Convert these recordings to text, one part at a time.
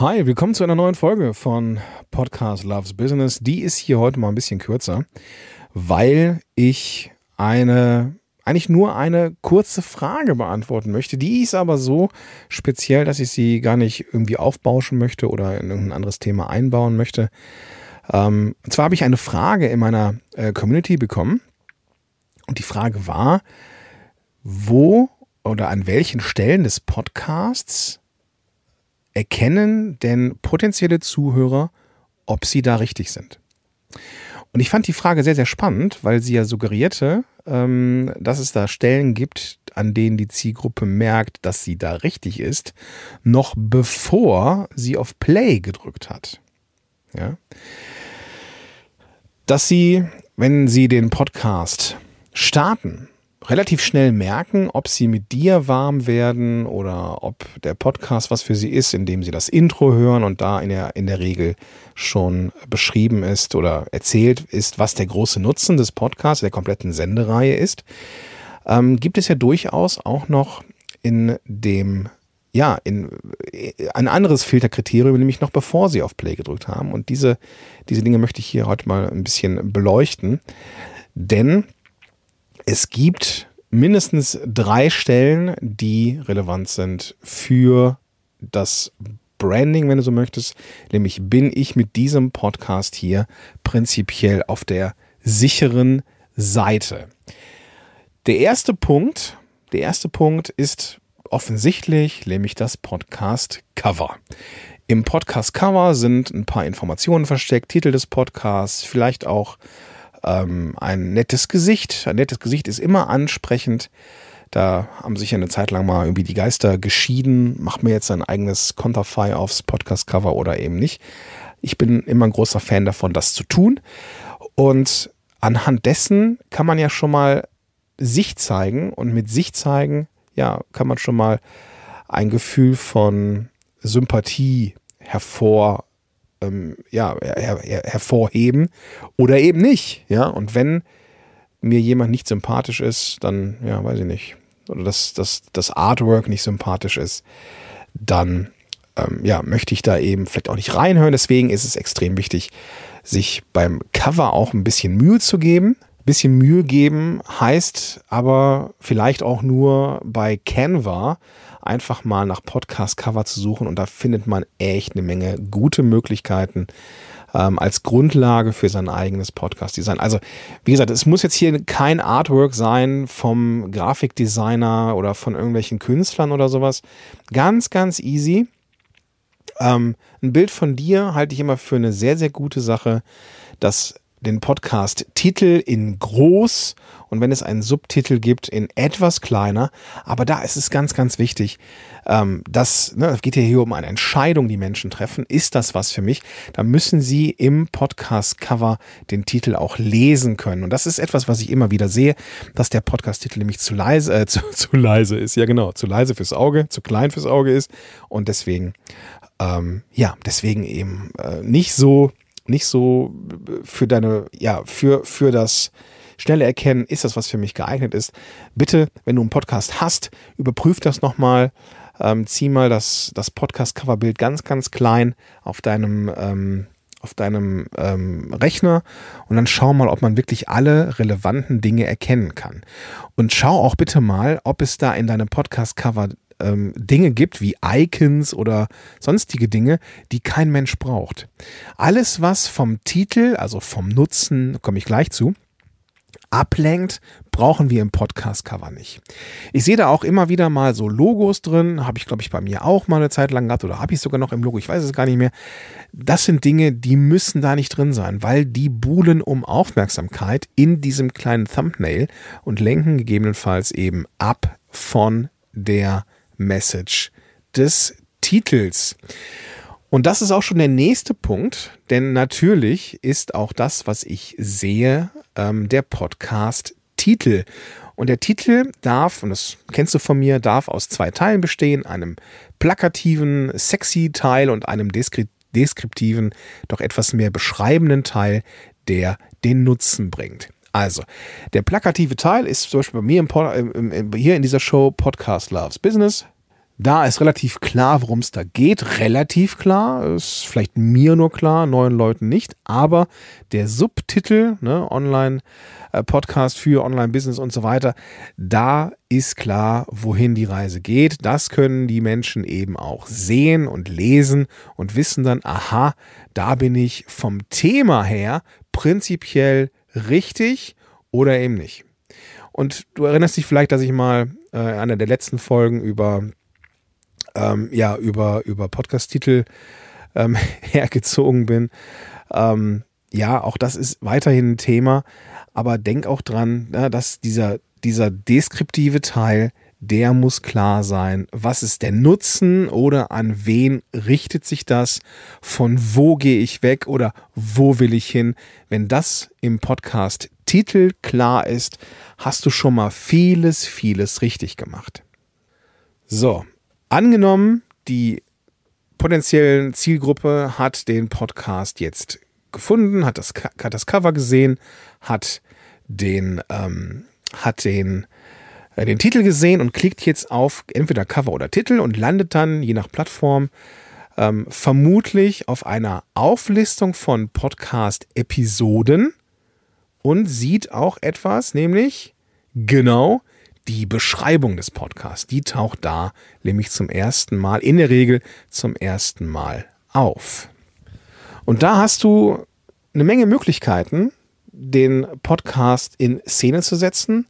Hi, willkommen zu einer neuen Folge von Podcast Loves Business. Die ist hier heute mal ein bisschen kürzer, weil ich eine eigentlich nur eine kurze Frage beantworten möchte. Die ist aber so speziell, dass ich sie gar nicht irgendwie aufbauschen möchte oder in irgendein anderes Thema einbauen möchte. Ähm, und zwar habe ich eine Frage in meiner äh, Community bekommen. Und die Frage war, wo oder an welchen Stellen des Podcasts erkennen denn potenzielle Zuhörer, ob sie da richtig sind? Und ich fand die Frage sehr, sehr spannend, weil sie ja suggerierte, ähm, dass es da Stellen gibt, an denen die Zielgruppe merkt, dass sie da richtig ist, noch bevor sie auf Play gedrückt hat. Ja? Dass sie, wenn sie den Podcast starten, relativ schnell merken, ob sie mit dir warm werden oder ob der Podcast was für sie ist, indem sie das Intro hören und da in der, in der Regel schon beschrieben ist oder erzählt ist, was der große Nutzen des Podcasts, der kompletten Sendereihe ist, ähm, gibt es ja durchaus auch noch in dem ja, in, ein anderes Filterkriterium, nämlich noch bevor sie auf Play gedrückt haben. Und diese, diese Dinge möchte ich hier heute mal ein bisschen beleuchten. Denn es gibt mindestens drei Stellen, die relevant sind für das Branding, wenn du so möchtest. Nämlich bin ich mit diesem Podcast hier prinzipiell auf der sicheren Seite. Der erste Punkt, der erste Punkt ist offensichtlich, nämlich das Podcast Cover. Im Podcast Cover sind ein paar Informationen versteckt, Titel des Podcasts, vielleicht auch ähm, ein nettes Gesicht. Ein nettes Gesicht ist immer ansprechend. Da haben sich ja eine Zeit lang mal irgendwie die Geister geschieden. Macht mir jetzt ein eigenes Konterfei aufs Podcast-Cover oder eben nicht. Ich bin immer ein großer Fan davon, das zu tun. Und anhand dessen kann man ja schon mal sich zeigen. Und mit sich zeigen, ja, kann man schon mal ein Gefühl von Sympathie hervor ähm, ja, her, her, hervorheben oder eben nicht. Ja, und wenn mir jemand nicht sympathisch ist, dann, ja, weiß ich nicht, oder das, das, das Artwork nicht sympathisch ist, dann ähm, ja, möchte ich da eben vielleicht auch nicht reinhören. Deswegen ist es extrem wichtig, sich beim Cover auch ein bisschen Mühe zu geben. Bisschen Mühe geben heißt aber vielleicht auch nur bei Canva einfach mal nach Podcast-Cover zu suchen und da findet man echt eine Menge gute Möglichkeiten ähm, als Grundlage für sein eigenes Podcast-Design. Also wie gesagt, es muss jetzt hier kein Artwork sein vom Grafikdesigner oder von irgendwelchen Künstlern oder sowas. Ganz, ganz easy. Ähm, ein Bild von dir halte ich immer für eine sehr, sehr gute Sache. Das den Podcast Titel in groß und wenn es einen Subtitel gibt, in etwas kleiner. Aber da ist es ganz, ganz wichtig, ähm, dass, ne, es geht ja hier um eine Entscheidung, die Menschen treffen. Ist das was für mich? Da müssen sie im Podcast-Cover den Titel auch lesen können. Und das ist etwas, was ich immer wieder sehe, dass der Podcast-Titel nämlich zu leise, äh, zu, zu leise ist. Ja, genau, zu leise fürs Auge, zu klein fürs Auge ist. Und deswegen, ähm, ja, deswegen eben äh, nicht so nicht so für deine, ja, für, für das schnelle Erkennen, ist das was für mich geeignet ist. Bitte, wenn du einen Podcast hast, überprüf das nochmal. Ähm, zieh mal das, das Podcast-Coverbild ganz, ganz klein auf deinem, ähm, auf deinem ähm, Rechner und dann schau mal, ob man wirklich alle relevanten Dinge erkennen kann. Und schau auch bitte mal, ob es da in deinem Podcast-Cover ähm, Dinge gibt, wie Icons oder sonstige Dinge, die kein Mensch braucht. Alles, was vom Titel, also vom Nutzen, komme ich gleich zu, ablenkt, brauchen wir im Podcast-Cover nicht. Ich sehe da auch immer wieder mal so Logos drin, habe ich glaube ich bei mir auch mal eine Zeit lang gehabt oder habe ich sogar noch im Logo, ich weiß es gar nicht mehr. Das sind Dinge, die müssen da nicht drin sein, weil die buhlen um Aufmerksamkeit in diesem kleinen Thumbnail und lenken gegebenenfalls eben ab von der Message des Titels. Und das ist auch schon der nächste Punkt, denn natürlich ist auch das, was ich sehe, ähm, der Podcast-Titel. Und der Titel darf, und das kennst du von mir, darf aus zwei Teilen bestehen, einem plakativen, sexy Teil und einem deskriptiven, doch etwas mehr beschreibenden Teil, der den Nutzen bringt. Also, der plakative Teil ist zum Beispiel bei mir im, im, im, hier in dieser Show Podcast Loves Business. Da ist relativ klar, worum es da geht. Relativ klar, ist vielleicht mir nur klar, neuen Leuten nicht. Aber der Subtitel, ne, Online-Podcast äh, für Online-Business und so weiter, da ist klar, wohin die Reise geht. Das können die Menschen eben auch sehen und lesen und wissen dann, aha, da bin ich vom Thema her prinzipiell richtig oder eben nicht. Und du erinnerst dich vielleicht, dass ich mal äh, einer der letzten Folgen über ähm, ja, über, über Podcast-Titel ähm, hergezogen bin. Ähm, ja, auch das ist weiterhin ein Thema, aber denk auch dran, ja, dass dieser, dieser deskriptive Teil, der muss klar sein. Was ist der Nutzen oder an wen richtet sich das? Von wo gehe ich weg oder wo will ich hin? Wenn das im Podcast Titel klar ist, hast du schon mal vieles, vieles richtig gemacht. So, Angenommen, die potenziellen Zielgruppe hat den Podcast jetzt gefunden, hat das, hat das Cover gesehen, hat den, ähm, hat den, den Titel gesehen und klickt jetzt auf entweder Cover oder Titel und landet dann, je nach Plattform, ähm, vermutlich auf einer Auflistung von Podcast-Episoden und sieht auch etwas, nämlich genau die Beschreibung des Podcasts, die taucht da nämlich zum ersten Mal, in der Regel zum ersten Mal auf. Und da hast du eine Menge Möglichkeiten, den Podcast in Szene zu setzen,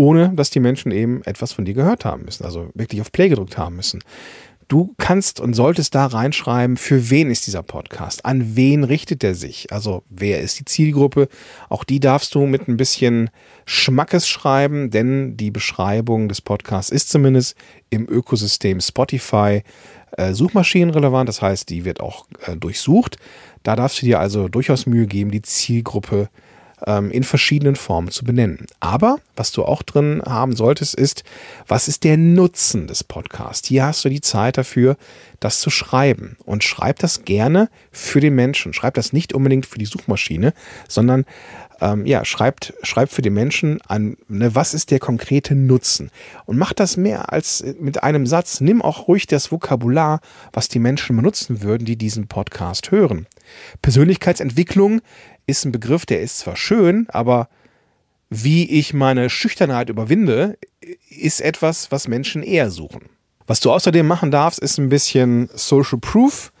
ohne dass die Menschen eben etwas von dir gehört haben müssen, also wirklich auf Play gedrückt haben müssen. Du kannst und solltest da reinschreiben, für wen ist dieser Podcast? An wen richtet er sich? Also wer ist die Zielgruppe? Auch die darfst du mit ein bisschen Schmackes schreiben, denn die Beschreibung des Podcasts ist zumindest im Ökosystem Spotify äh, suchmaschinenrelevant. Das heißt, die wird auch äh, durchsucht. Da darfst du dir also durchaus Mühe geben, die Zielgruppe zu ähm, in verschiedenen Formen zu benennen. Aber was du auch drin haben solltest, ist, was ist der Nutzen des Podcasts? Hier hast du die Zeit dafür, das zu schreiben. Und schreib das gerne für den Menschen. Schreib das nicht unbedingt für die Suchmaschine, sondern ähm, ja, schreibt, schreibt für den Menschen an, ne, was ist der konkrete Nutzen? Und mach das mehr als mit einem Satz. Nimm auch ruhig das Vokabular, was die Menschen benutzen würden, die diesen Podcast hören. Persönlichkeitsentwicklung ist ein Begriff, der ist zwar schön, aber wie ich meine Schüchternheit überwinde, ist etwas, was Menschen eher suchen. Was du außerdem machen darfst, ist ein bisschen Social Proof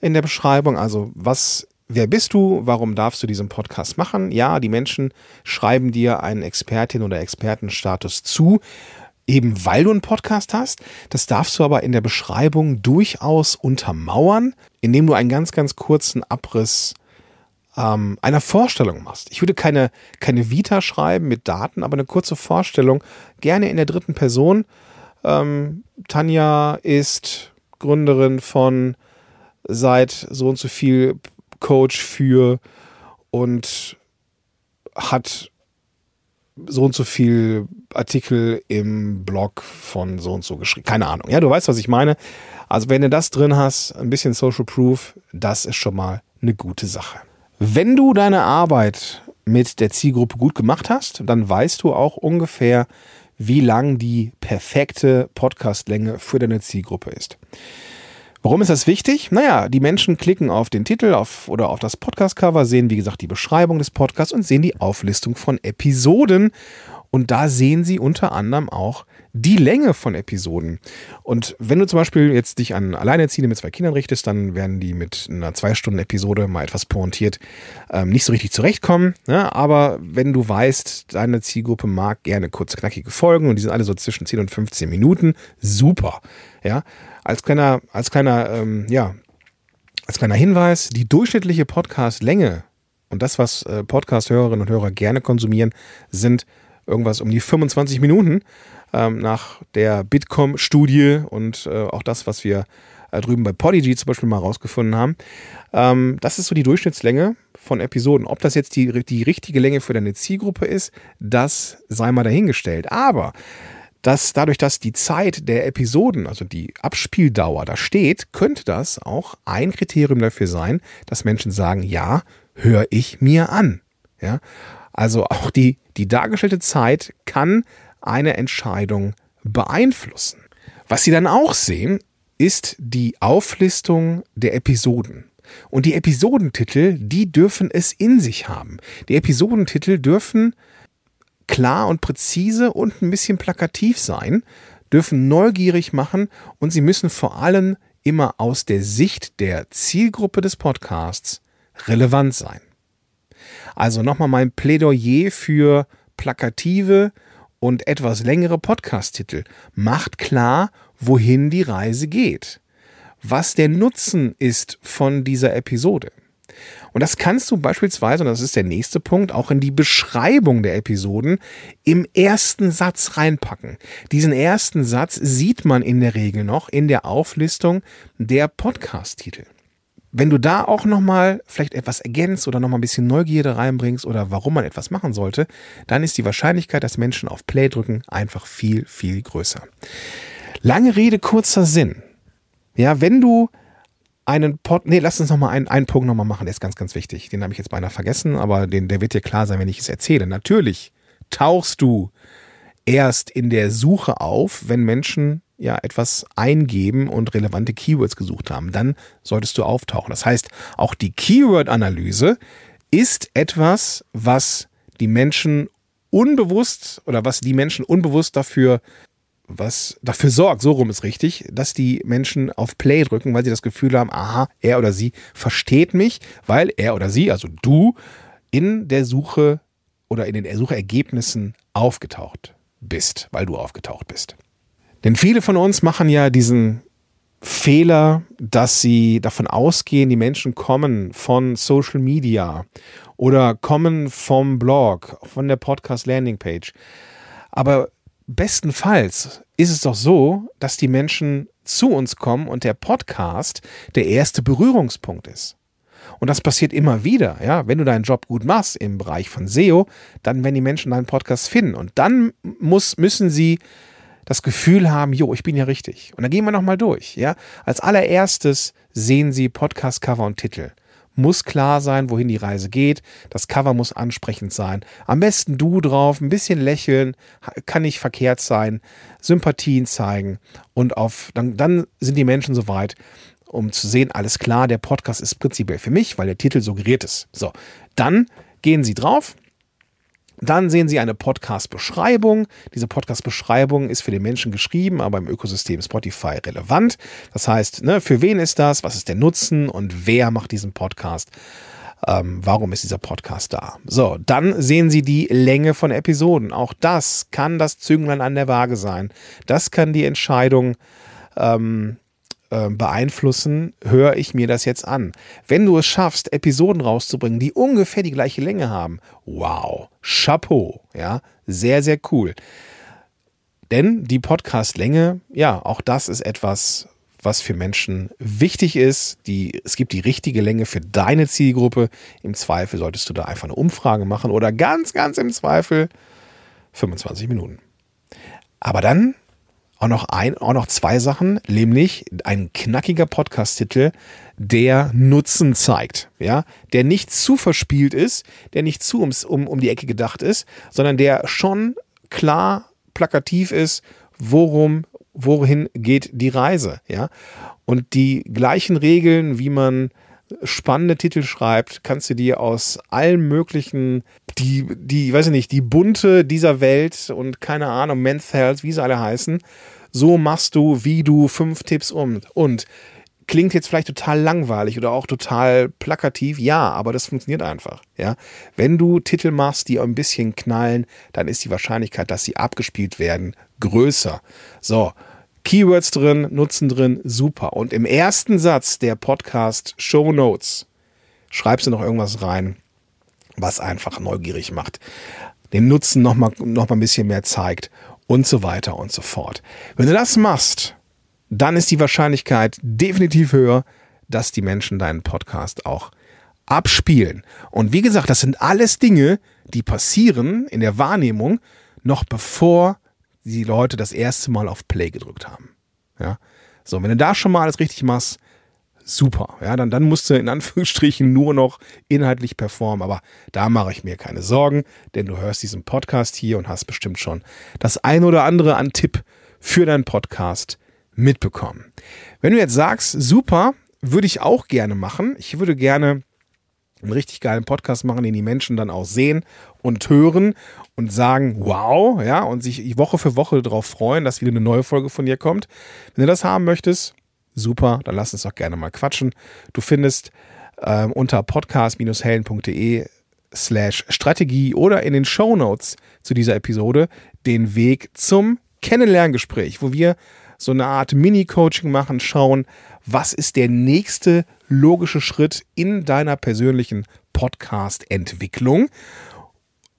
in der Beschreibung. Also was, wer bist du? Warum darfst du diesen Podcast machen? Ja, die Menschen schreiben dir einen Expertin- oder Expertenstatus zu, eben weil du einen Podcast hast. Das darfst du aber in der Beschreibung durchaus untermauern, indem du einen ganz, ganz kurzen Abriss ähm, einer Vorstellung machst. Ich würde keine, keine Vita schreiben mit Daten, aber eine kurze Vorstellung, gerne in der dritten Person. Ähm, Tanja ist Gründerin von seit so und so viel Coach für und hat so und so viel Artikel im Blog von so und so geschrieben. Keine Ahnung. Ja, du weißt, was ich meine. Also wenn du das drin hast, ein bisschen Social Proof, das ist schon mal eine gute Sache. Wenn du deine Arbeit mit der Zielgruppe gut gemacht hast, dann weißt du auch ungefähr, wie lang die perfekte Podcastlänge für deine Zielgruppe ist. Warum ist das wichtig? Naja, die Menschen klicken auf den Titel auf, oder auf das Podcast-Cover, sehen wie gesagt die Beschreibung des Podcasts und sehen die Auflistung von Episoden. Und da sehen sie unter anderem auch die Länge von Episoden. Und wenn du zum Beispiel jetzt dich an Alleinerziehende mit zwei Kindern richtest, dann werden die mit einer zwei Stunden Episode mal etwas pointiert ähm, nicht so richtig zurechtkommen. Ne? Aber wenn du weißt, deine Zielgruppe mag gerne kurze, knackige Folgen und die sind alle so zwischen 10 und 15 Minuten, super. Ja, als kleiner, als kleiner, ähm, ja, als kleiner Hinweis, die durchschnittliche Podcast-Länge und das, was äh, Podcast-Hörerinnen und Hörer gerne konsumieren, sind irgendwas um die 25 Minuten ähm, nach der Bitkom-Studie und äh, auch das, was wir äh, drüben bei Podigy zum Beispiel mal rausgefunden haben. Ähm, das ist so die Durchschnittslänge von Episoden. Ob das jetzt die, die richtige Länge für deine Zielgruppe ist, das sei mal dahingestellt. Aber dass dadurch, dass die Zeit der Episoden, also die Abspieldauer da steht, könnte das auch ein Kriterium dafür sein, dass Menschen sagen, ja, höre ich mir an. Ja, also auch die, die dargestellte Zeit kann eine Entscheidung beeinflussen. Was Sie dann auch sehen, ist die Auflistung der Episoden. Und die Episodentitel, die dürfen es in sich haben. Die Episodentitel dürfen klar und präzise und ein bisschen plakativ sein, dürfen neugierig machen und sie müssen vor allem immer aus der Sicht der Zielgruppe des Podcasts relevant sein. Also nochmal mein Plädoyer für plakative und etwas längere Podcast-Titel. Macht klar, wohin die Reise geht. Was der Nutzen ist von dieser Episode. Und das kannst du beispielsweise, und das ist der nächste Punkt, auch in die Beschreibung der Episoden im ersten Satz reinpacken. Diesen ersten Satz sieht man in der Regel noch in der Auflistung der Podcast-Titel. Wenn du da auch nochmal vielleicht etwas ergänzt oder nochmal ein bisschen Neugierde reinbringst oder warum man etwas machen sollte, dann ist die Wahrscheinlichkeit, dass Menschen auf Play drücken, einfach viel, viel größer. Lange Rede, kurzer Sinn. Ja, wenn du einen Pod, nee, lass uns nochmal einen, einen Punkt nochmal machen, der ist ganz, ganz wichtig. Den habe ich jetzt beinahe vergessen, aber den, der wird dir klar sein, wenn ich es erzähle. Natürlich tauchst du erst in der Suche auf, wenn Menschen ja etwas eingeben und relevante Keywords gesucht haben. Dann solltest du auftauchen. Das heißt, auch die Keyword-Analyse ist etwas, was die Menschen unbewusst oder was die Menschen unbewusst dafür was dafür sorgt, so rum ist richtig, dass die Menschen auf Play drücken, weil sie das Gefühl haben, aha, er oder sie versteht mich, weil er oder sie, also du, in der Suche oder in den Suchergebnissen aufgetaucht bist, weil du aufgetaucht bist. Denn viele von uns machen ja diesen Fehler, dass sie davon ausgehen, die Menschen kommen von Social Media oder kommen vom Blog, von der Podcast Landing Page. Aber bestenfalls ist es doch so, dass die Menschen zu uns kommen und der Podcast der erste Berührungspunkt ist. Und das passiert immer wieder, ja. Wenn du deinen Job gut machst im Bereich von SEO, dann werden die Menschen deinen Podcast finden. Und dann muss, müssen sie das Gefühl haben, jo, ich bin ja richtig. Und dann gehen wir nochmal durch, ja. Als allererstes sehen sie Podcast, Cover und Titel. Muss klar sein, wohin die Reise geht. Das Cover muss ansprechend sein. Am besten du drauf, ein bisschen lächeln, kann nicht verkehrt sein, Sympathien zeigen und auf, dann, dann sind die Menschen soweit, um zu sehen, alles klar, der Podcast ist prinzipiell für mich, weil der Titel suggeriert ist. So, dann gehen Sie drauf, dann sehen Sie eine Podcast-Beschreibung. Diese Podcast-Beschreibung ist für den Menschen geschrieben, aber im Ökosystem Spotify relevant. Das heißt, ne, für wen ist das? Was ist der Nutzen? Und wer macht diesen Podcast? Ähm, warum ist dieser Podcast da? So, dann sehen Sie die Länge von Episoden. Auch das kann das Zünglein an der Waage sein. Das kann die Entscheidung ähm, äh, beeinflussen, höre ich mir das jetzt an. Wenn du es schaffst, Episoden rauszubringen, die ungefähr die gleiche Länge haben, wow, Chapeau, ja, sehr, sehr cool. Denn die Podcastlänge, ja, auch das ist etwas, was für Menschen wichtig ist. Die, es gibt die richtige Länge für deine Zielgruppe. Im Zweifel solltest du da einfach eine Umfrage machen oder ganz, ganz im Zweifel 25 Minuten. Aber dann auch noch ein, auch noch zwei Sachen, nämlich ein knackiger Podcast-Titel, der Nutzen zeigt, ja, der nicht zu verspielt ist, der nicht zu ums, um, um die Ecke gedacht ist, sondern der schon klar plakativ ist, worum, wohin geht die Reise, ja. Und die gleichen Regeln, wie man spannende Titel schreibt, kannst du dir aus allen möglichen, die, die, weiß ich nicht, die bunte dieser Welt und keine Ahnung, Men's Health, wie sie alle heißen, so machst du, wie du fünf Tipps um. Und klingt jetzt vielleicht total langweilig oder auch total plakativ, ja, aber das funktioniert einfach, ja. Wenn du Titel machst, die ein bisschen knallen, dann ist die Wahrscheinlichkeit, dass sie abgespielt werden, größer. So, Keywords drin, Nutzen drin, super. Und im ersten Satz der Podcast Show Notes schreibst du noch irgendwas rein, was einfach neugierig macht. Den Nutzen noch mal, noch mal ein bisschen mehr zeigt und so weiter und so fort. Wenn du das machst, dann ist die Wahrscheinlichkeit definitiv höher, dass die Menschen deinen Podcast auch abspielen. Und wie gesagt, das sind alles Dinge, die passieren in der Wahrnehmung noch bevor die Leute das erste Mal auf Play gedrückt haben. Ja. So, wenn du da schon mal alles richtig machst, super. Ja, dann, dann musst du in Anführungsstrichen nur noch inhaltlich performen. Aber da mache ich mir keine Sorgen, denn du hörst diesen Podcast hier und hast bestimmt schon das ein oder andere an Tipp für deinen Podcast mitbekommen. Wenn du jetzt sagst, super, würde ich auch gerne machen. Ich würde gerne einen richtig geilen Podcast machen, den die Menschen dann auch sehen und hören und sagen, wow, ja, und sich Woche für Woche darauf freuen, dass wieder eine neue Folge von dir kommt. Wenn du das haben möchtest, super, dann lass uns doch gerne mal quatschen. Du findest ähm, unter podcast-helden.de slash Strategie oder in den Show Notes zu dieser Episode den Weg zum Kennenlerngespräch, wo wir so eine Art Mini-Coaching machen, schauen, was ist der nächste logische Schritt in deiner persönlichen Podcast-Entwicklung.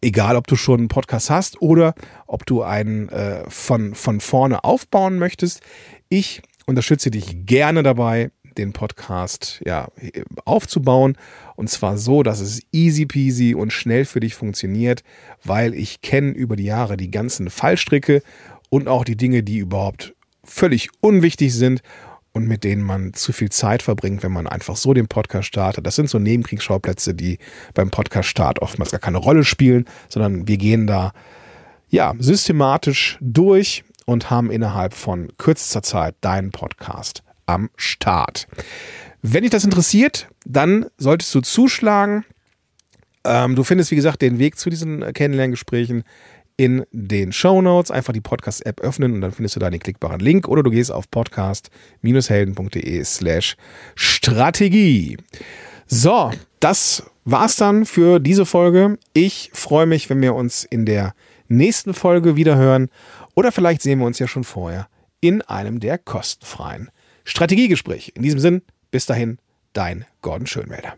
Egal, ob du schon einen Podcast hast oder ob du einen äh, von, von vorne aufbauen möchtest. Ich unterstütze dich gerne dabei, den Podcast ja, aufzubauen. Und zwar so, dass es easy peasy und schnell für dich funktioniert, weil ich kenne über die Jahre die ganzen Fallstricke und auch die Dinge, die überhaupt völlig unwichtig sind und mit denen man zu viel Zeit verbringt, wenn man einfach so den Podcast startet. Das sind so Nebenkriegsschauplätze, die beim Podcast-Start oftmals gar keine Rolle spielen, sondern wir gehen da ja systematisch durch und haben innerhalb von kürzester Zeit deinen Podcast am Start. Wenn dich das interessiert, dann solltest du zuschlagen. Ähm, du findest, wie gesagt, den Weg zu diesen Kennenlerngesprächen in den Show Notes. Einfach die Podcast-App öffnen und dann findest du da den klickbaren Link oder du gehst auf podcast-helden.de slash Strategie. So, das war's dann für diese Folge. Ich freue mich, wenn wir uns in der nächsten Folge wieder hören oder vielleicht sehen wir uns ja schon vorher in einem der kostenfreien Strategiegespräche. In diesem Sinn, bis dahin, dein Gordon Schönwälder.